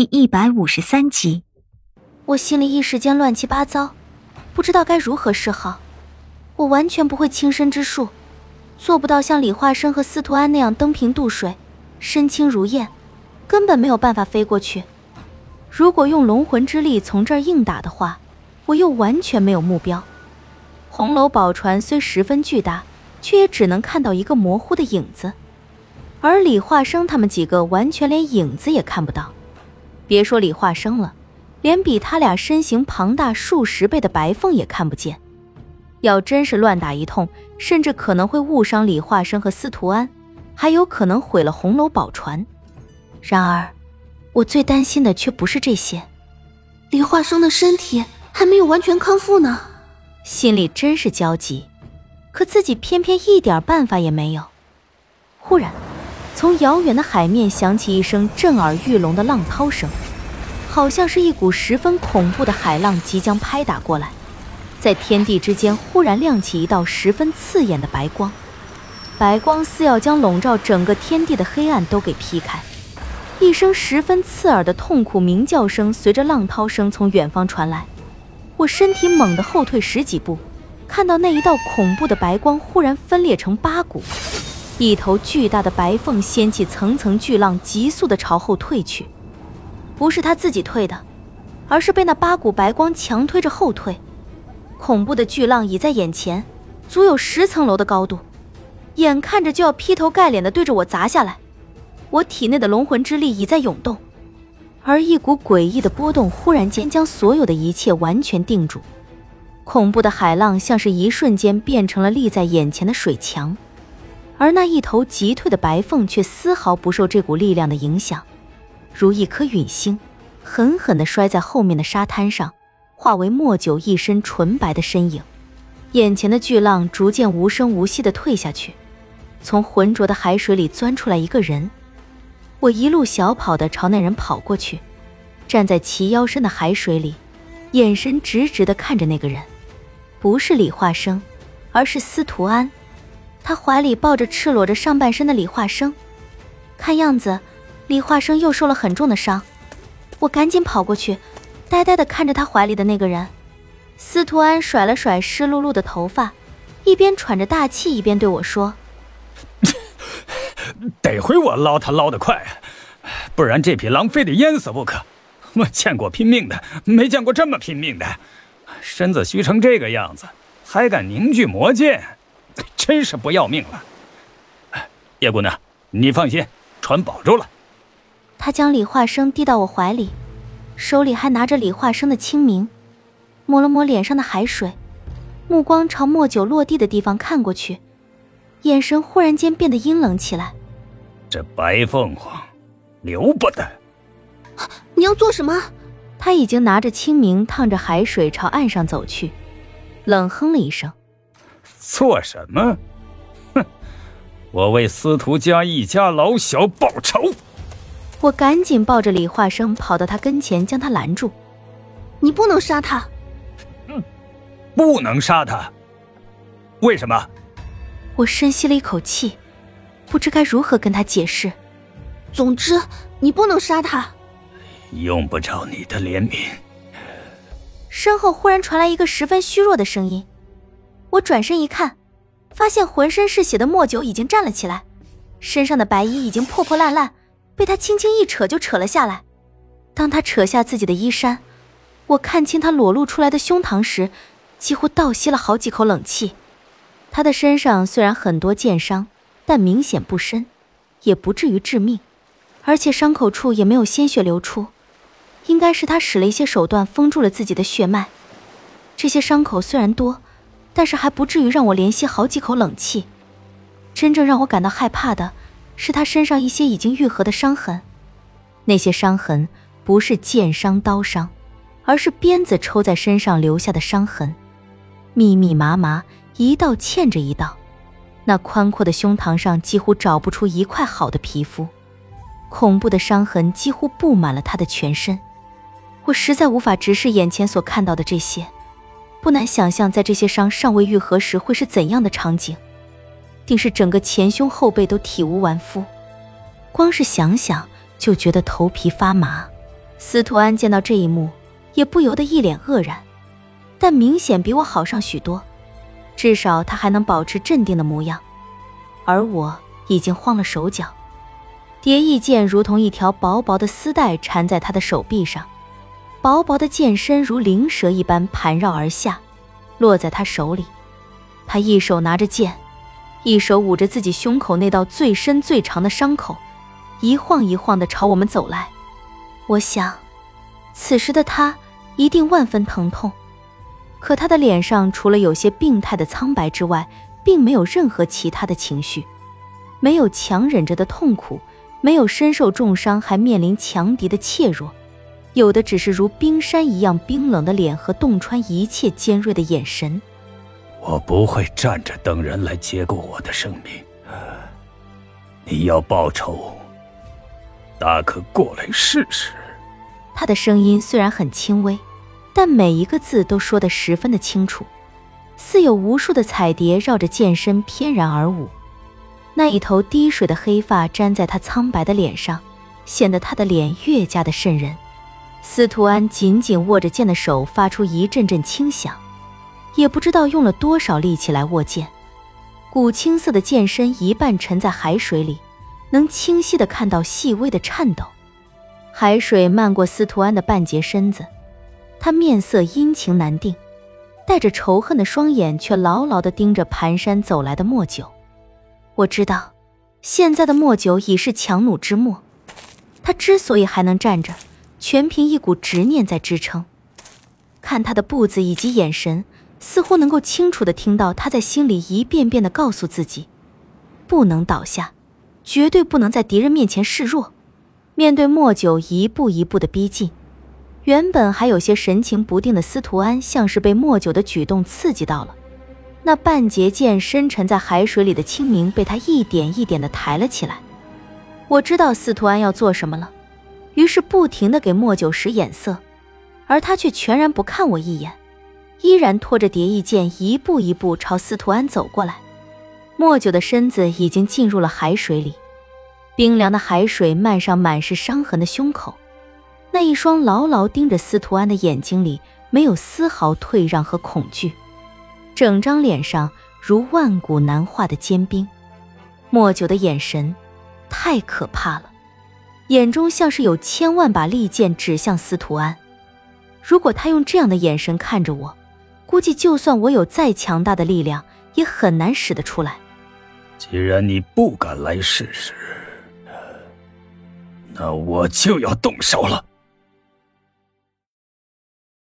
第一百五十三集，我心里一时间乱七八糟，不知道该如何是好。我完全不会轻身之术，做不到像李化生和司徒安那样登平渡水，身轻如燕，根本没有办法飞过去。如果用龙魂之力从这儿硬打的话，我又完全没有目标。红楼宝船虽十分巨大，却也只能看到一个模糊的影子，而李化生他们几个完全连影子也看不到。别说李化生了，连比他俩身形庞大数十倍的白凤也看不见。要真是乱打一通，甚至可能会误伤李化生和司徒安，还有可能毁了红楼宝船。然而，我最担心的却不是这些。李化生的身体还没有完全康复呢，心里真是焦急，可自己偏偏一点办法也没有。忽然。从遥远的海面响起一声震耳欲聋的浪涛声，好像是一股十分恐怖的海浪即将拍打过来。在天地之间忽然亮起一道十分刺眼的白光，白光似要将笼罩整个天地的黑暗都给劈开。一声十分刺耳的痛苦鸣叫声随着浪涛声从远方传来，我身体猛地后退十几步，看到那一道恐怖的白光忽然分裂成八股。一头巨大的白凤掀起层层巨浪，急速的朝后退去。不是他自己退的，而是被那八股白光强推着后退。恐怖的巨浪已在眼前，足有十层楼的高度，眼看着就要劈头盖脸的对着我砸下来。我体内的龙魂之力已在涌动，而一股诡异的波动忽然间将所有的一切完全定住。恐怖的海浪像是一瞬间变成了立在眼前的水墙。而那一头急退的白凤却丝毫不受这股力量的影响，如一颗陨星，狠狠地摔在后面的沙滩上，化为莫九一身纯白的身影。眼前的巨浪逐渐无声无息地退下去，从浑浊的海水里钻出来一个人。我一路小跑地朝那人跑过去，站在齐腰深的海水里，眼神直直地看着那个人，不是李化生，而是司徒安。他怀里抱着赤裸着上半身的李化生，看样子，李化生又受了很重的伤。我赶紧跑过去，呆呆地看着他怀里的那个人。司徒安甩了甩湿漉漉的头发，一边喘着大气，一边对我说：“得亏我捞他捞得快，不然这匹狼非得淹死不可。我见过拼命的，没见过这么拼命的，身子虚成这个样子，还敢凝聚魔剑。” 真是不要命了，叶姑娘，你放心，船保住了。他将李化生递到我怀里，手里还拿着李化生的清明，抹了抹脸上的海水，目光朝莫九落地的地方看过去，眼神忽然间变得阴冷起来。这白凤凰，留不得。你要做什么？他已经拿着清明烫着海水朝岸上走去，冷哼了一声。做什么？哼！我为司徒家一家老小报仇。我赶紧抱着李化生跑到他跟前，将他拦住。你不能杀他。嗯，不能杀他。为什么？我深吸了一口气，不知该如何跟他解释。总之，你不能杀他。用不着你的怜悯。身后忽然传来一个十分虚弱的声音。我转身一看，发现浑身是血的莫九已经站了起来，身上的白衣已经破破烂烂，被他轻轻一扯就扯了下来。当他扯下自己的衣衫，我看清他裸露出来的胸膛时，几乎倒吸了好几口冷气。他的身上虽然很多剑伤，但明显不深，也不至于致命，而且伤口处也没有鲜血流出，应该是他使了一些手段封住了自己的血脉。这些伤口虽然多。但是还不至于让我连吸好几口冷气。真正让我感到害怕的，是他身上一些已经愈合的伤痕。那些伤痕不是剑伤、刀伤，而是鞭子抽在身上留下的伤痕，密密麻麻，一道嵌着一道。那宽阔的胸膛上几乎找不出一块好的皮肤，恐怖的伤痕几乎布满了他的全身。我实在无法直视眼前所看到的这些。不难想象，在这些伤尚未愈合时会是怎样的场景，定是整个前胸后背都体无完肤，光是想想就觉得头皮发麻，司徒安见到这一幕，也不由得一脸愕然，但明显比我好上许多，至少他还能保持镇定的模样，而我已经慌了手脚。蝶翼剑如同一条薄薄的丝带缠在他的手臂上，薄薄的剑身如灵蛇一般盘绕而下，落在他手里。他一手拿着剑，一手捂着自己胸口那道最深最长的伤口，一晃一晃地朝我们走来。我想，此时的他一定万分疼痛，可他的脸上除了有些病态的苍白之外，并没有任何其他的情绪，没有强忍着的痛苦，没有身受重伤还面临强敌的怯弱，有的只是如冰山一样冰冷的脸和洞穿一切尖锐的眼神。我不会站着等人来接过我的生命，你要报仇，大可过来试试。他的声音虽然很轻微，但每一个字都说得十分的清楚，似有无数的彩蝶绕着剑身翩然而舞。那一头滴水的黑发粘在他苍白的脸上，显得他的脸越加的渗人。司徒安紧紧握着剑的手发出一阵阵轻响，也不知道用了多少力气来握剑。古青色的剑身一半沉在海水里，能清晰的看到细微的颤抖。海水漫过司徒安的半截身子，他面色阴晴难定，带着仇恨的双眼却牢牢地盯着蹒跚走来的莫九。我知道，现在的莫九已是强弩之末，他之所以还能站着，全凭一股执念在支撑。看他的步子以及眼神，似乎能够清楚的听到他在心里一遍遍的告诉自己：不能倒下，绝对不能在敌人面前示弱。面对莫九一步一步的逼近，原本还有些神情不定的司徒安，像是被莫九的举动刺激到了。那半截剑深沉在海水里的清明，被他一点一点的抬了起来。我知道司徒安要做什么了，于是不停的给莫九使眼色，而他却全然不看我一眼，依然拖着蝶翼剑一步一步朝司徒安走过来。莫九的身子已经进入了海水里。冰凉的海水漫上满是伤痕的胸口，那一双牢牢盯着司徒安的眼睛里没有丝毫退让和恐惧，整张脸上如万古难化的坚冰。莫九的眼神太可怕了，眼中像是有千万把利剑指向司徒安。如果他用这样的眼神看着我，估计就算我有再强大的力量，也很难使得出来。既然你不敢来试试。那我就要动手了。